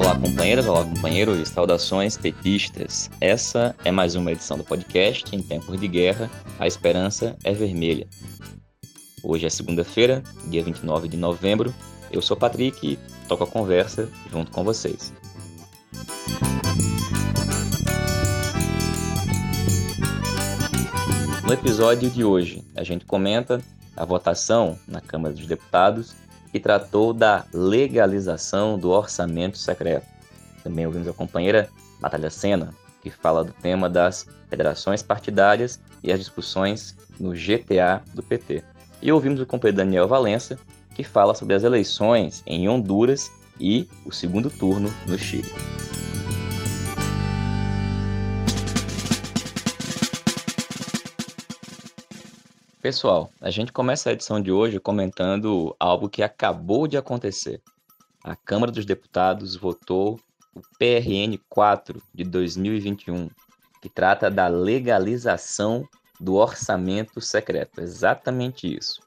Olá, companheiras, olá, companheiros, saudações petistas. Essa é mais uma edição do podcast Em Tempos de Guerra, a Esperança é Vermelha. Hoje é segunda-feira, dia 29 de novembro. Eu sou Patrick e toco a conversa junto com vocês. No episódio de hoje, a gente comenta a votação na Câmara dos Deputados que tratou da legalização do orçamento secreto. Também ouvimos a companheira Natália Sena, que fala do tema das federações partidárias e as discussões no GTA do PT. E ouvimos o companheiro Daniel Valença, que fala sobre as eleições em Honduras e o segundo turno no Chile. Pessoal, a gente começa a edição de hoje comentando algo que acabou de acontecer. A Câmara dos Deputados votou o PRN 4 de 2021, que trata da legalização do orçamento secreto. Exatamente isso.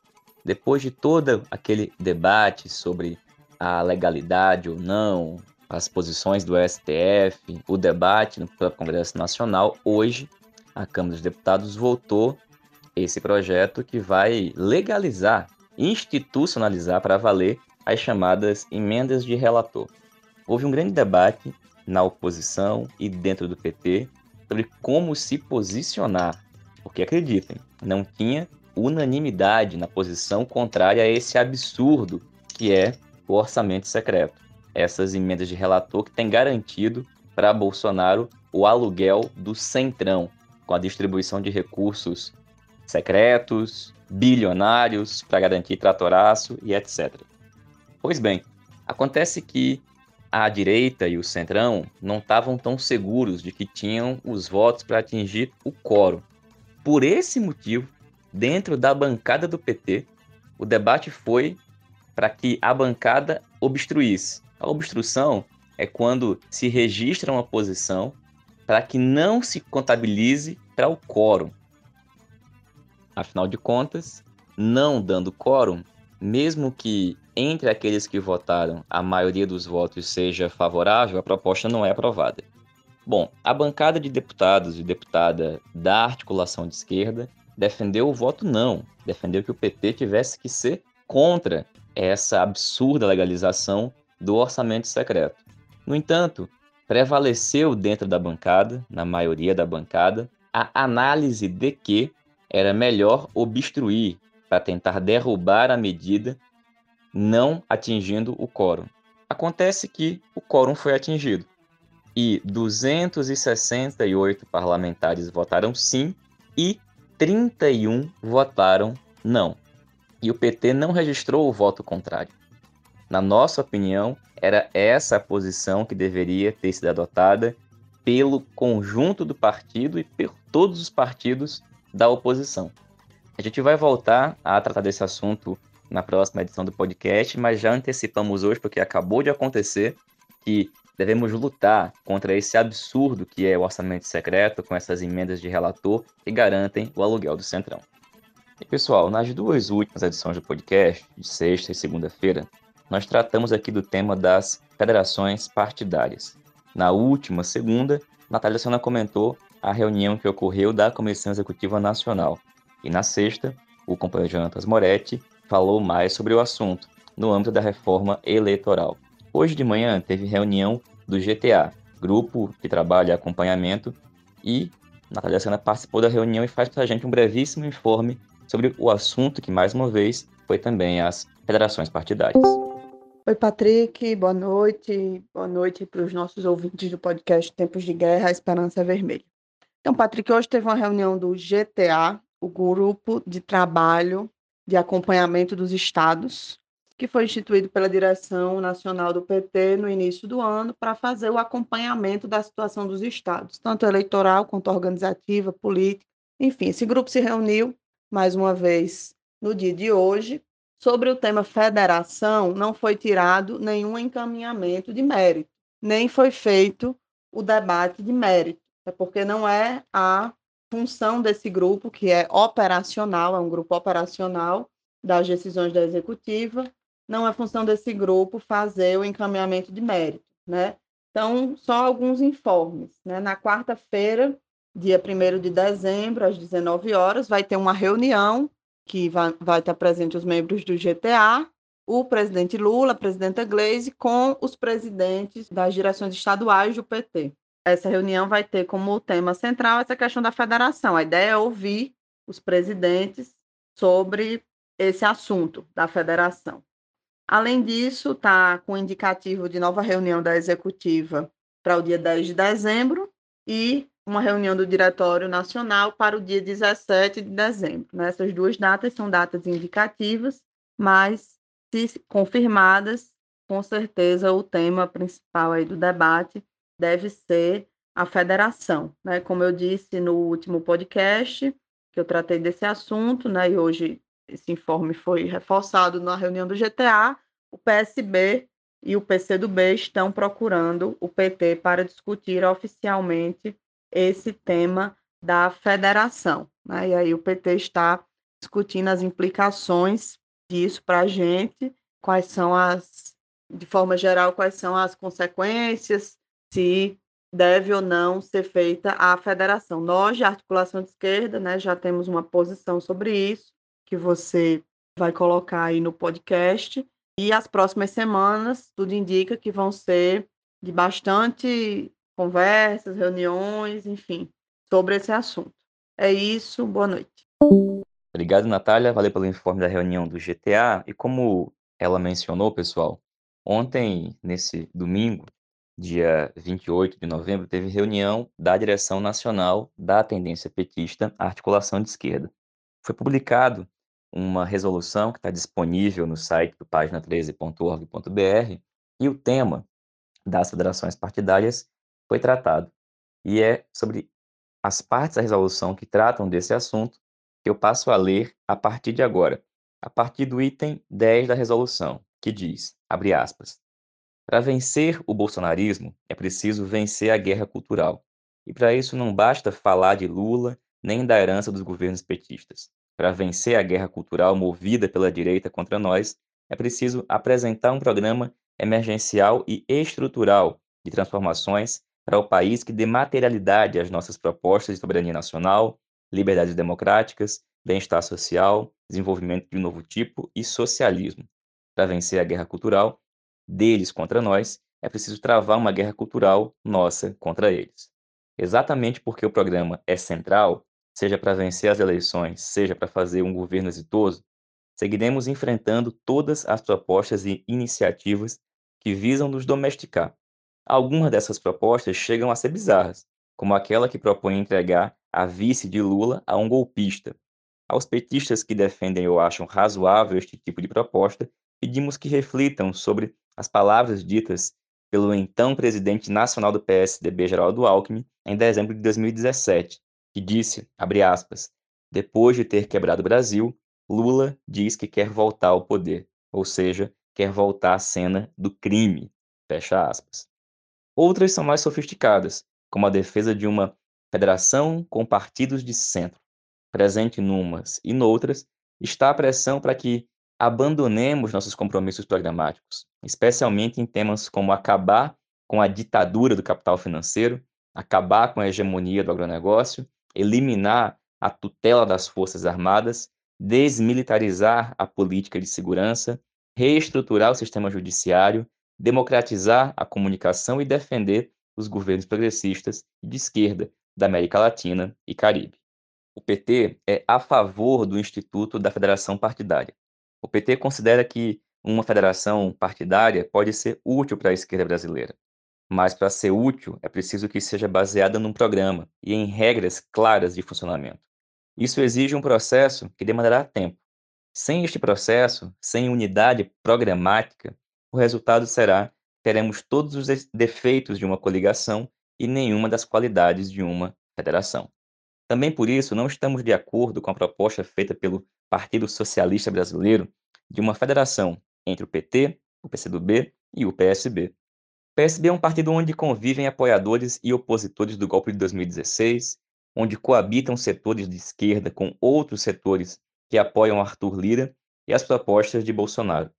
Depois de todo aquele debate sobre a legalidade ou não, as posições do STF, o debate no Congresso Nacional, hoje a Câmara dos Deputados votou esse projeto que vai legalizar, institucionalizar para valer as chamadas emendas de relator. Houve um grande debate na oposição e dentro do PT sobre como se posicionar, porque acreditem, não tinha unanimidade na posição contrária a esse absurdo que é o orçamento secreto. Essas emendas de relator que têm garantido para Bolsonaro o aluguel do centrão, com a distribuição de recursos secretos, bilionários para garantir tratoraço e etc. Pois bem, acontece que a direita e o centrão não estavam tão seguros de que tinham os votos para atingir o quórum. Por esse motivo, dentro da bancada do PT, o debate foi para que a bancada obstruísse. A obstrução é quando se registra uma posição para que não se contabilize para o quórum. Afinal de contas, não dando quórum, mesmo que entre aqueles que votaram a maioria dos votos seja favorável, a proposta não é aprovada. Bom, a bancada de deputados e deputada da articulação de esquerda defendeu o voto não, defendeu que o PT tivesse que ser contra essa absurda legalização do orçamento secreto. No entanto, prevaleceu dentro da bancada, na maioria da bancada, a análise de que era melhor obstruir para tentar derrubar a medida, não atingindo o quórum. Acontece que o quórum foi atingido e 268 parlamentares votaram sim e 31 votaram não. E o PT não registrou o voto contrário. Na nossa opinião, era essa a posição que deveria ter sido adotada pelo conjunto do partido e por todos os partidos da oposição. A gente vai voltar a tratar desse assunto na próxima edição do podcast, mas já antecipamos hoje, porque acabou de acontecer, que devemos lutar contra esse absurdo que é o orçamento secreto, com essas emendas de relator que garantem o aluguel do Centrão. E pessoal, nas duas últimas edições do podcast, de sexta e segunda-feira, nós tratamos aqui do tema das federações partidárias. Na última segunda, Natália Sena comentou a reunião que ocorreu da Comissão Executiva Nacional. E na sexta, o companheiro Jonatas Moretti falou mais sobre o assunto, no âmbito da reforma eleitoral. Hoje de manhã teve reunião do GTA, grupo que trabalha acompanhamento, e Natália Sena participou da reunião e faz para a gente um brevíssimo informe sobre o assunto que, mais uma vez, foi também as federações partidárias. Oi, Patrick, boa noite. Boa noite para os nossos ouvintes do podcast Tempos de Guerra, Esperança Vermelha. Então, Patrick, hoje teve uma reunião do GTA, o Grupo de Trabalho de Acompanhamento dos Estados, que foi instituído pela direção nacional do PT no início do ano para fazer o acompanhamento da situação dos estados, tanto eleitoral quanto organizativa, política. Enfim, esse grupo se reuniu mais uma vez no dia de hoje. Sobre o tema federação, não foi tirado nenhum encaminhamento de mérito, nem foi feito o debate de mérito é porque não é a função desse grupo, que é operacional, é um grupo operacional das decisões da executiva, não é função desse grupo fazer o encaminhamento de mérito, né? Então, só alguns informes. Né? Na quarta-feira, dia 1 de dezembro, às 19 horas, vai ter uma reunião que vai, vai estar presente os membros do GTA, o presidente Lula, a presidenta Gleisi, com os presidentes das direções estaduais do PT. Essa reunião vai ter como tema central essa questão da federação. A ideia é ouvir os presidentes sobre esse assunto da federação. Além disso, está com indicativo de nova reunião da executiva para o dia 10 de dezembro e uma reunião do Diretório Nacional para o dia 17 de dezembro. Né? Essas duas datas são datas indicativas, mas, se confirmadas, com certeza o tema principal aí do debate deve ser a federação. Né? Como eu disse no último podcast, que eu tratei desse assunto, né? e hoje esse informe foi reforçado na reunião do GTA, o PSB e o PCdoB estão procurando o PT para discutir oficialmente esse tema da federação. Né? E aí o PT está discutindo as implicações disso para a gente, quais são as, de forma geral, quais são as consequências, se deve ou não ser feita a federação. Nós, de articulação de esquerda, né, já temos uma posição sobre isso, que você vai colocar aí no podcast, e as próximas semanas, tudo indica que vão ser de bastante conversas, reuniões, enfim, sobre esse assunto. É isso, boa noite. Obrigado, Natália. Valeu pelo informe da reunião do GTA. E como ela mencionou, pessoal, ontem, nesse domingo, dia 28 de novembro, teve reunião da direção nacional da tendência petista Articulação de Esquerda. Foi publicado uma resolução que está disponível no site do página13.org.br e o tema das federações partidárias foi tratado. E é sobre as partes da resolução que tratam desse assunto que eu passo a ler a partir de agora, a partir do item 10 da resolução, que diz, abre aspas, para vencer o bolsonarismo é preciso vencer a guerra cultural. E para isso não basta falar de Lula nem da herança dos governos petistas. Para vencer a guerra cultural movida pela direita contra nós, é preciso apresentar um programa emergencial e estrutural de transformações para o país que dê materialidade às nossas propostas de soberania nacional, liberdades democráticas, bem-estar social, desenvolvimento de um novo tipo e socialismo. Para vencer a guerra cultural deles contra nós, é preciso travar uma guerra cultural nossa contra eles. Exatamente porque o programa é central, seja para vencer as eleições, seja para fazer um governo exitoso, seguiremos enfrentando todas as propostas e iniciativas que visam nos domesticar, Algumas dessas propostas chegam a ser bizarras, como aquela que propõe entregar a vice de Lula a um golpista. Aos petistas que defendem ou acham razoável este tipo de proposta, pedimos que reflitam sobre as palavras ditas pelo então presidente nacional do PSDB, Geraldo Alckmin, em dezembro de 2017, que disse, aspas, depois de ter quebrado o Brasil, Lula diz que quer voltar ao poder, ou seja, quer voltar à cena do crime, fecha aspas. Outras são mais sofisticadas, como a defesa de uma federação com partidos de centro. Presente numas e noutras está a pressão para que abandonemos nossos compromissos programáticos, especialmente em temas como acabar com a ditadura do capital financeiro, acabar com a hegemonia do agronegócio, eliminar a tutela das Forças Armadas, desmilitarizar a política de segurança, reestruturar o sistema judiciário democratizar a comunicação e defender os governos progressistas de esquerda da América Latina e Caribe. O PT é a favor do Instituto da Federação Partidária. O PT considera que uma federação partidária pode ser útil para a esquerda brasileira, mas para ser útil é preciso que seja baseada num programa e em regras claras de funcionamento. Isso exige um processo que demandará tempo. Sem este processo, sem unidade programática, o resultado será teremos todos os defeitos de uma coligação e nenhuma das qualidades de uma federação. Também por isso, não estamos de acordo com a proposta feita pelo Partido Socialista Brasileiro de uma federação entre o PT, o PCdoB e o PSB. O PSB é um partido onde convivem apoiadores e opositores do golpe de 2016, onde coabitam setores de esquerda com outros setores que apoiam Arthur Lira e as propostas de Bolsonaro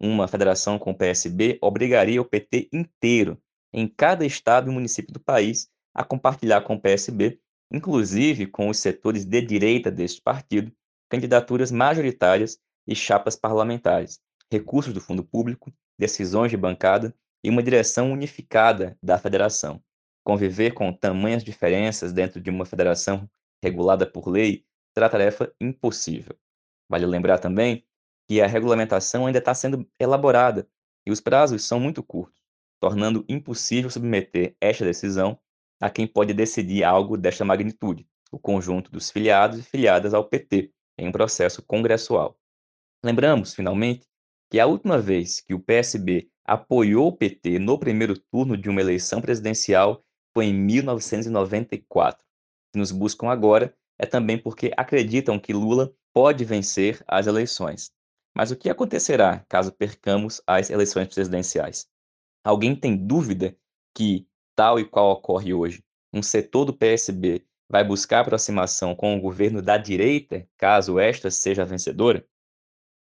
uma federação com o PSB obrigaria o PT inteiro em cada estado e município do país a compartilhar com o PSB, inclusive com os setores de direita deste partido, candidaturas majoritárias e chapas parlamentares, recursos do fundo público, decisões de bancada e uma direção unificada da federação. Conviver com tamanhas diferenças dentro de uma federação regulada por lei será tarefa impossível. Vale lembrar também que a regulamentação ainda está sendo elaborada e os prazos são muito curtos, tornando impossível submeter esta decisão a quem pode decidir algo desta magnitude, o conjunto dos filiados e filiadas ao PT, em um processo congressual. Lembramos, finalmente, que a última vez que o PSB apoiou o PT no primeiro turno de uma eleição presidencial foi em 1994. Se nos buscam agora é também porque acreditam que Lula pode vencer as eleições. Mas o que acontecerá caso percamos as eleições presidenciais? Alguém tem dúvida que, tal e qual ocorre hoje, um setor do PSB vai buscar aproximação com o governo da direita, caso esta seja vencedora?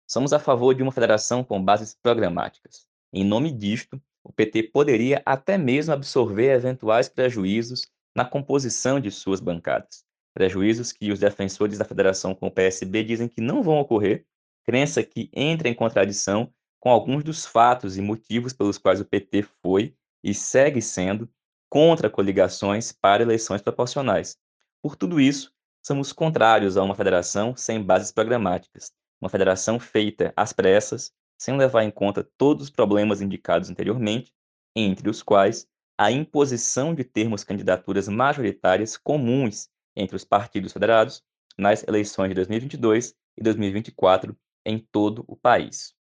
Somos a favor de uma federação com bases programáticas. Em nome disto, o PT poderia até mesmo absorver eventuais prejuízos na composição de suas bancadas. Prejuízos que os defensores da federação com o PSB dizem que não vão ocorrer, crença que entra em contradição com alguns dos fatos e motivos pelos quais o PT foi e segue sendo contra coligações para eleições proporcionais. Por tudo isso, somos contrários a uma federação sem bases programáticas, uma federação feita às pressas, sem levar em conta todos os problemas indicados anteriormente, entre os quais a imposição de termos candidaturas majoritárias comuns entre os partidos federados nas eleições de 2022 e 2024 em todo o país.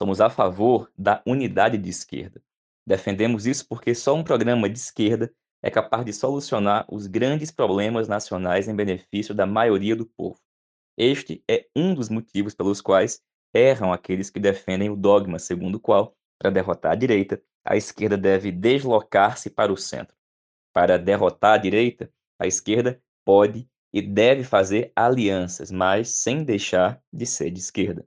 Somos a favor da unidade de esquerda. Defendemos isso porque só um programa de esquerda é capaz de solucionar os grandes problemas nacionais em benefício da maioria do povo. Este é um dos motivos pelos quais erram aqueles que defendem o dogma segundo o qual, para derrotar a direita, a esquerda deve deslocar-se para o centro. Para derrotar a direita, a esquerda pode e deve fazer alianças, mas sem deixar de ser de esquerda.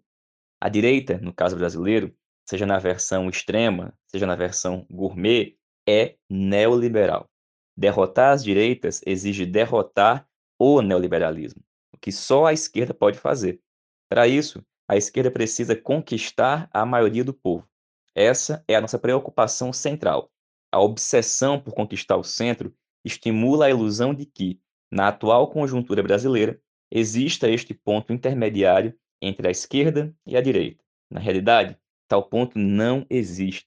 A direita, no caso brasileiro, seja na versão extrema, seja na versão gourmet, é neoliberal. Derrotar as direitas exige derrotar o neoliberalismo, o que só a esquerda pode fazer. Para isso, a esquerda precisa conquistar a maioria do povo. Essa é a nossa preocupação central. A obsessão por conquistar o centro estimula a ilusão de que, na atual conjuntura brasileira, exista este ponto intermediário entre a esquerda e a direita. Na realidade, tal ponto não existe.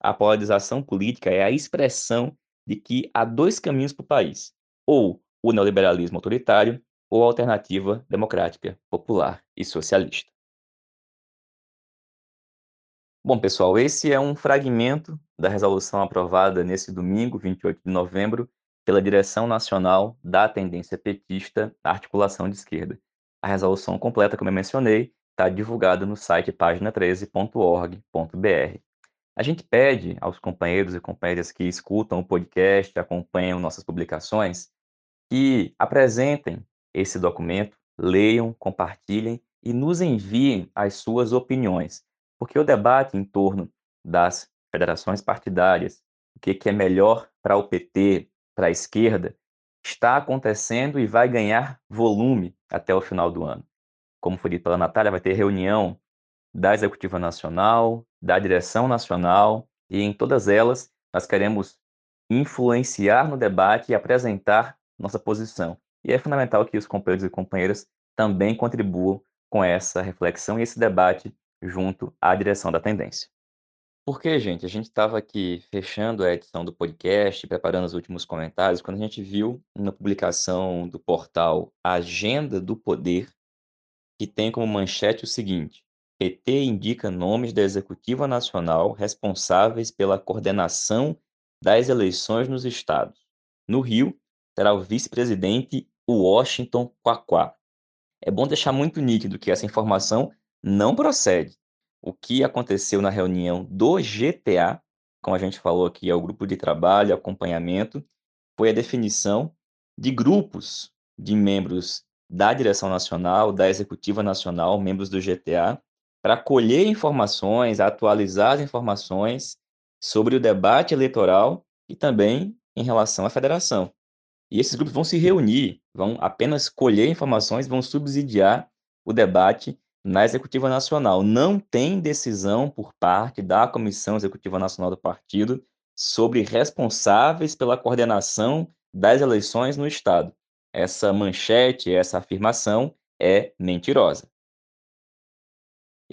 A polarização política é a expressão de que há dois caminhos para o país: ou o neoliberalismo autoritário ou a alternativa democrática, popular e socialista. Bom, pessoal, esse é um fragmento da resolução aprovada nesse domingo, 28 de novembro, pela Direção Nacional da Tendência Petista Articulação de Esquerda. A resolução completa, como eu mencionei, está divulgada no site página13.org.br. A gente pede aos companheiros e companheiras que escutam o podcast, acompanham nossas publicações, que apresentem esse documento, leiam, compartilhem e nos enviem as suas opiniões porque o debate em torno das federações partidárias, o que, é melhor para o PT, para a esquerda, está acontecendo e vai ganhar volume até o final do ano. Como foi dito pela Natália, vai ter reunião da Executiva Nacional, da Direção Nacional, e em todas elas nós queremos influenciar no debate e apresentar nossa posição. E é fundamental que os companheiros e companheiras também contribuam com essa reflexão e esse debate junto à direção da tendência. Porque, gente, a gente estava aqui fechando a edição do podcast, preparando os últimos comentários, quando a gente viu uma publicação do portal Agenda do Poder, que tem como manchete o seguinte: PT indica nomes da Executiva Nacional responsáveis pela coordenação das eleições nos estados. No Rio, será o vice-presidente Washington Quaquá. É bom deixar muito nítido que essa informação não procede. O que aconteceu na reunião do GTA, como a gente falou aqui, é o grupo de trabalho, acompanhamento, foi a definição de grupos de membros da direção nacional, da executiva nacional, membros do GTA, para colher informações, atualizar as informações sobre o debate eleitoral e também em relação à federação. E esses grupos vão se reunir, vão apenas colher informações, vão subsidiar o debate na Executiva Nacional. Não tem decisão por parte da Comissão Executiva Nacional do partido sobre responsáveis pela coordenação das eleições no Estado. Essa manchete, essa afirmação é mentirosa.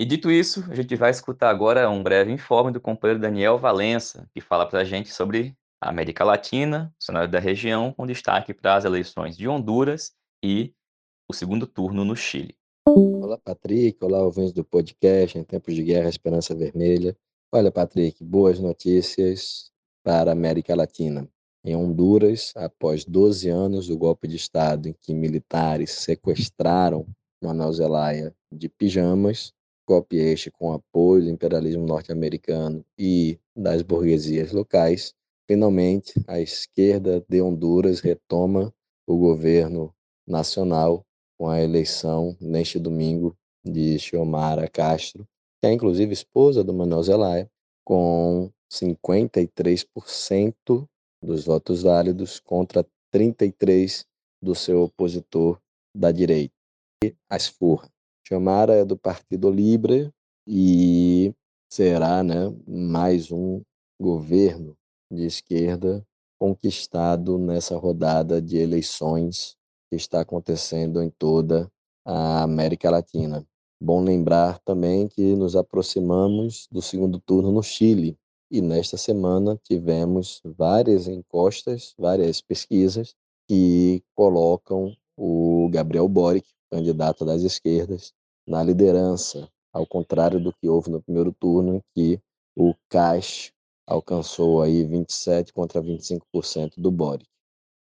E dito isso, a gente vai escutar agora um breve informe do companheiro Daniel Valença, que fala para a gente sobre a América Latina, o cenário da região, com destaque para as eleições de Honduras e o segundo turno no Chile. Olá, Patrick. Olá, ouvintes do podcast Em Tempos de Guerra, Esperança Vermelha. Olha, Patrick, boas notícias para a América Latina. Em Honduras, após 12 anos do golpe de Estado em que militares sequestraram Manuel Zelaya de pijamas, golpe este com apoio do imperialismo norte-americano e das burguesias locais, finalmente a esquerda de Honduras retoma o governo nacional com a eleição neste domingo de Xiomara Castro, que é inclusive esposa do Manuel Zelaya, com 53% dos votos válidos contra 33% do seu opositor da direita, as Furra. Xiomara é do Partido Libre e será né, mais um governo de esquerda conquistado nessa rodada de eleições que está acontecendo em toda a América Latina. Bom lembrar também que nos aproximamos do segundo turno no Chile e nesta semana tivemos várias encostas, várias pesquisas que colocam o Gabriel Boric, candidato das esquerdas, na liderança, ao contrário do que houve no primeiro turno, em que o Cash alcançou aí 27 contra 25% do Boric.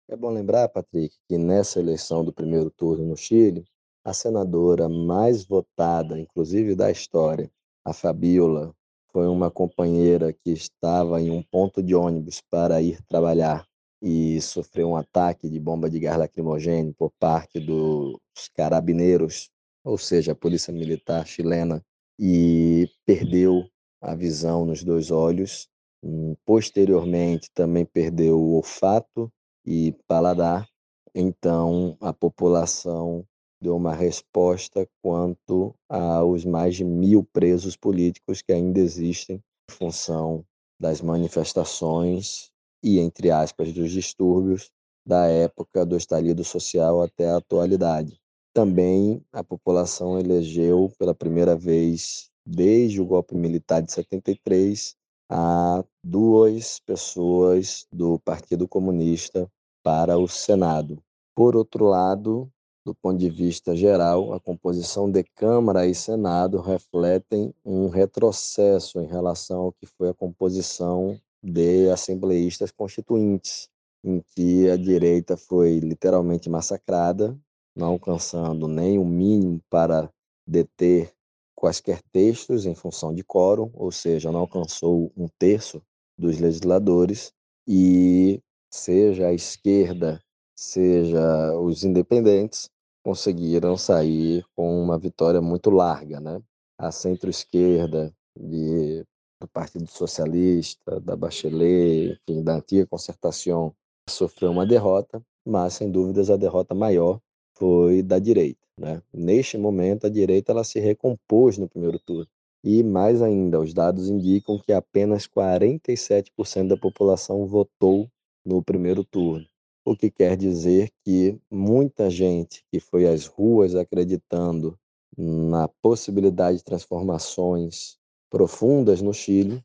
É bom lembrar, Patrick, que nessa eleição do primeiro turno no Chile, a senadora mais votada, inclusive da história, a Fabiola, foi uma companheira que estava em um ponto de ônibus para ir trabalhar e sofreu um ataque de bomba de gás lacrimogêneo por parte dos carabineiros, ou seja, a polícia militar chilena, e perdeu a visão nos dois olhos. Hum, posteriormente, também perdeu o olfato e paladar. Então, a população deu uma resposta quanto aos mais de mil presos políticos que ainda existem em função das manifestações e, entre aspas, dos distúrbios da época do estalido social até a atualidade. Também a população elegeu pela primeira vez desde o golpe militar de 73 a duas pessoas do Partido Comunista para o Senado. Por outro lado, do ponto de vista geral, a composição de Câmara e Senado refletem um retrocesso em relação ao que foi a composição de assembleístas constituintes, em que a direita foi literalmente massacrada, não alcançando nem o mínimo para deter quaisquer textos em função de quórum, ou seja, não alcançou um terço dos legisladores, e seja a esquerda, seja os independentes, conseguiram sair com uma vitória muito larga. Né? A centro-esquerda do Partido Socialista, da Bachelet, enfim, da antiga concertação, sofreu uma derrota, mas, sem dúvidas, a derrota maior foi da direita. Né? Neste momento, a direita ela se recompôs no primeiro turno. E mais ainda, os dados indicam que apenas 47% da população votou no primeiro turno, o que quer dizer que muita gente que foi às ruas acreditando na possibilidade de transformações profundas no Chile,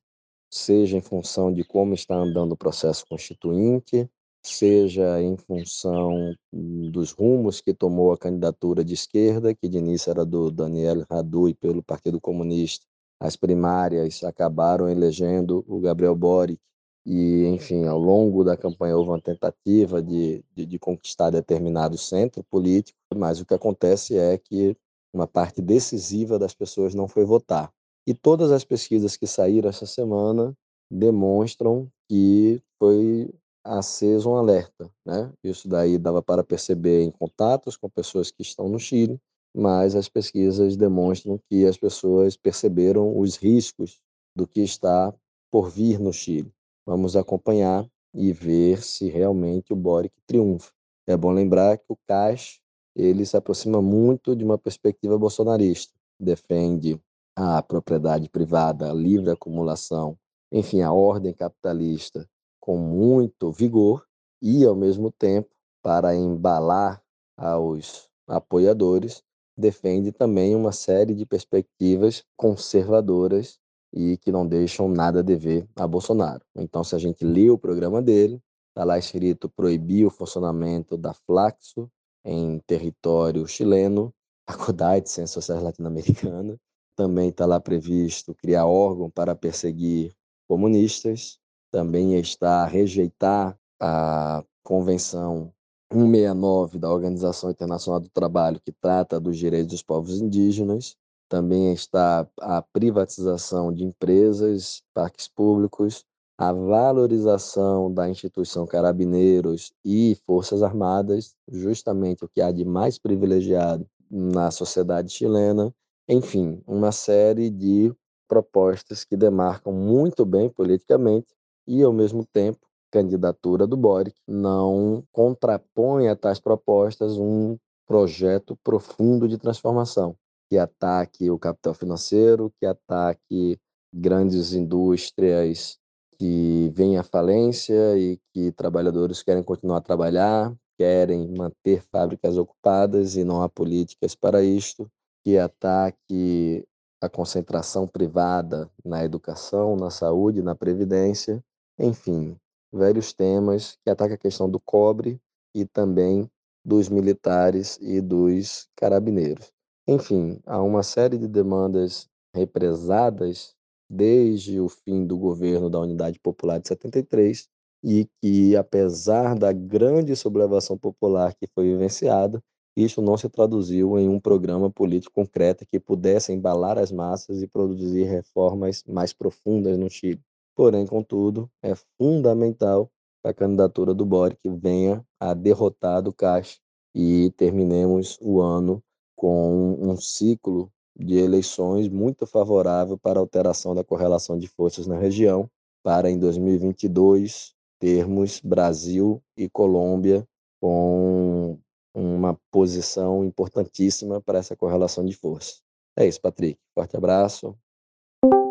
seja em função de como está andando o processo constituinte, seja em função dos rumos que tomou a candidatura de esquerda, que de início era do Daniel Radui pelo Partido Comunista. As primárias acabaram elegendo o Gabriel Boric e, enfim, ao longo da campanha houve uma tentativa de, de, de conquistar determinado centro político, mas o que acontece é que uma parte decisiva das pessoas não foi votar. E todas as pesquisas que saíram essa semana demonstram que foi aceso um alerta, né? Isso daí dava para perceber em contatos com pessoas que estão no Chile, mas as pesquisas demonstram que as pessoas perceberam os riscos do que está por vir no Chile. Vamos acompanhar e ver se realmente o Boric triunfa. É bom lembrar que o CAS ele se aproxima muito de uma perspectiva bolsonarista, defende a propriedade privada, a livre acumulação, enfim, a ordem capitalista com muito vigor e, ao mesmo tempo, para embalar aos apoiadores, defende também uma série de perspectivas conservadoras e que não deixam nada a dever a Bolsonaro. Então, se a gente lê o programa dele, está lá escrito proibir o funcionamento da Flaxo em território chileno, Faculdade de Ciências Sociais Latino-Americana. Também está lá previsto criar órgão para perseguir comunistas. Também está a rejeitar a Convenção 169 da Organização Internacional do Trabalho, que trata dos direitos dos povos indígenas. Também está a privatização de empresas, parques públicos, a valorização da instituição Carabineiros e Forças Armadas, justamente o que há de mais privilegiado na sociedade chilena. Enfim, uma série de propostas que demarcam muito bem politicamente e, ao mesmo tempo, candidatura do Boric não contrapõe a tais propostas um projeto profundo de transformação que ataque o capital financeiro, que ataque grandes indústrias que vêm à falência e que trabalhadores querem continuar a trabalhar, querem manter fábricas ocupadas e não há políticas para isto, que ataque a concentração privada na educação, na saúde, na previdência, enfim, velhos temas que atacam a questão do cobre e também dos militares e dos carabineiros. Enfim, há uma série de demandas represadas desde o fim do governo da Unidade Popular de 73 e que, apesar da grande sublevação popular que foi vivenciada, isso não se traduziu em um programa político concreto que pudesse embalar as massas e produzir reformas mais profundas no Chile. Porém, contudo, é fundamental que a candidatura do Boric venha a derrotar do Caixa e terminemos o ano com um ciclo de eleições muito favorável para a alteração da correlação de forças na região, para em 2022 termos Brasil e Colômbia com uma posição importantíssima para essa correlação de forças. É isso, Patrick. Forte abraço.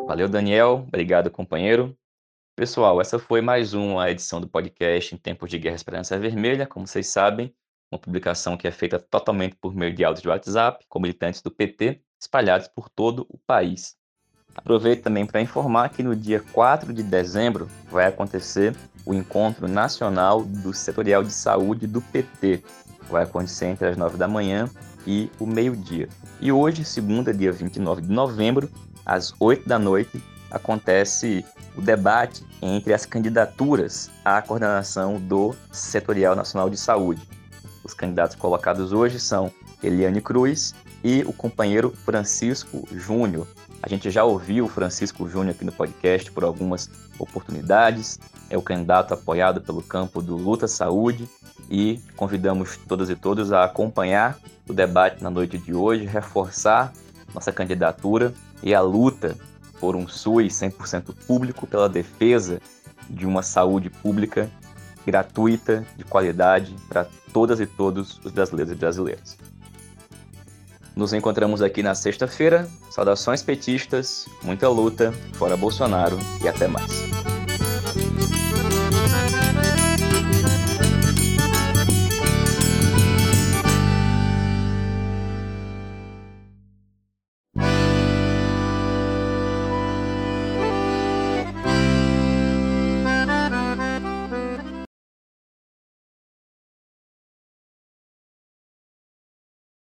Valeu, Daniel. Obrigado, companheiro. Pessoal, essa foi mais uma edição do podcast Em Tempos de Guerra Esperança Vermelha. Como vocês sabem, uma publicação que é feita totalmente por meio de áudios de WhatsApp, com militantes do PT, espalhados por todo o país. Aproveito também para informar que no dia 4 de dezembro vai acontecer o Encontro Nacional do Setorial de Saúde do PT. Vai acontecer entre as 9 da manhã e o meio-dia. E hoje, segunda, dia 29 de novembro, às 8 da noite, acontece o debate entre as candidaturas à coordenação do Setorial Nacional de Saúde. Os candidatos colocados hoje são Eliane Cruz e o companheiro Francisco Júnior. A gente já ouviu o Francisco Júnior aqui no podcast por algumas oportunidades. É o candidato apoiado pelo campo do Luta Saúde e convidamos todas e todos a acompanhar o debate na noite de hoje, reforçar nossa candidatura e a luta por um SUS 100% público, pela defesa de uma saúde pública gratuita, de qualidade para todas e todos os brasileiros e brasileiras. Nos encontramos aqui na sexta-feira. Saudações petistas, muita luta, fora Bolsonaro e até mais.